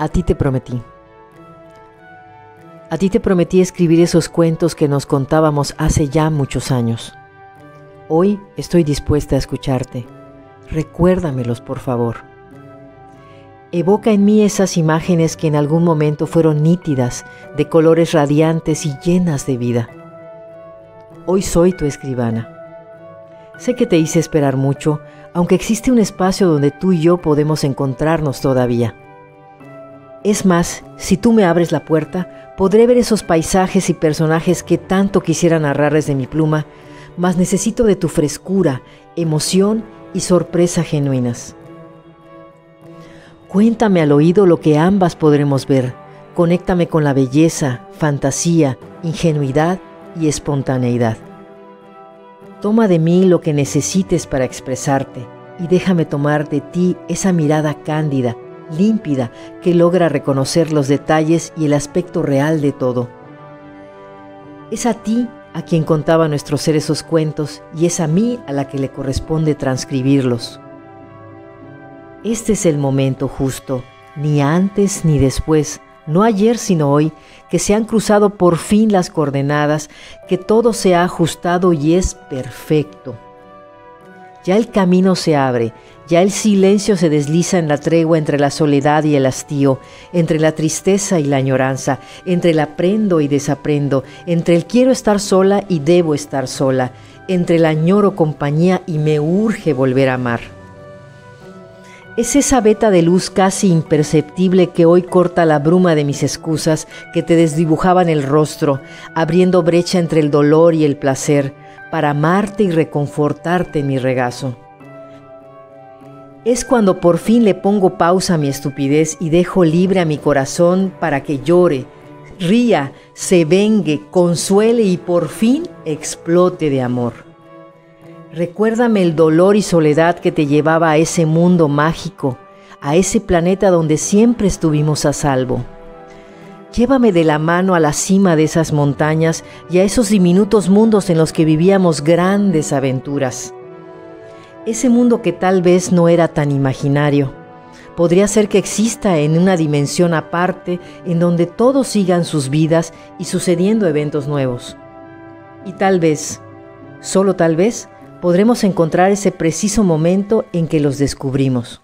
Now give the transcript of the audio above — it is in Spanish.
A ti te prometí. A ti te prometí escribir esos cuentos que nos contábamos hace ya muchos años. Hoy estoy dispuesta a escucharte. Recuérdamelos, por favor. Evoca en mí esas imágenes que en algún momento fueron nítidas, de colores radiantes y llenas de vida. Hoy soy tu escribana. Sé que te hice esperar mucho, aunque existe un espacio donde tú y yo podemos encontrarnos todavía. Es más, si tú me abres la puerta, podré ver esos paisajes y personajes que tanto quisiera narrar desde mi pluma, mas necesito de tu frescura, emoción y sorpresa genuinas. Cuéntame al oído lo que ambas podremos ver. Conéctame con la belleza, fantasía, ingenuidad y espontaneidad. Toma de mí lo que necesites para expresarte y déjame tomar de ti esa mirada cándida límpida que logra reconocer los detalles y el aspecto real de todo. Es a ti a quien contaba nuestro ser esos cuentos y es a mí a la que le corresponde transcribirlos. Este es el momento justo, ni antes ni después, no ayer sino hoy, que se han cruzado por fin las coordenadas, que todo se ha ajustado y es perfecto. Ya el camino se abre, ya el silencio se desliza en la tregua entre la soledad y el hastío, entre la tristeza y la añoranza, entre el aprendo y desaprendo, entre el quiero estar sola y debo estar sola, entre el añoro compañía y me urge volver a amar. Es esa veta de luz casi imperceptible que hoy corta la bruma de mis excusas que te desdibujaban el rostro, abriendo brecha entre el dolor y el placer, para amarte y reconfortarte en mi regazo. Es cuando por fin le pongo pausa a mi estupidez y dejo libre a mi corazón para que llore, ría, se vengue, consuele y por fin explote de amor. Recuérdame el dolor y soledad que te llevaba a ese mundo mágico, a ese planeta donde siempre estuvimos a salvo. Llévame de la mano a la cima de esas montañas y a esos diminutos mundos en los que vivíamos grandes aventuras. Ese mundo que tal vez no era tan imaginario. Podría ser que exista en una dimensión aparte en donde todos sigan sus vidas y sucediendo eventos nuevos. Y tal vez, solo tal vez, podremos encontrar ese preciso momento en que los descubrimos.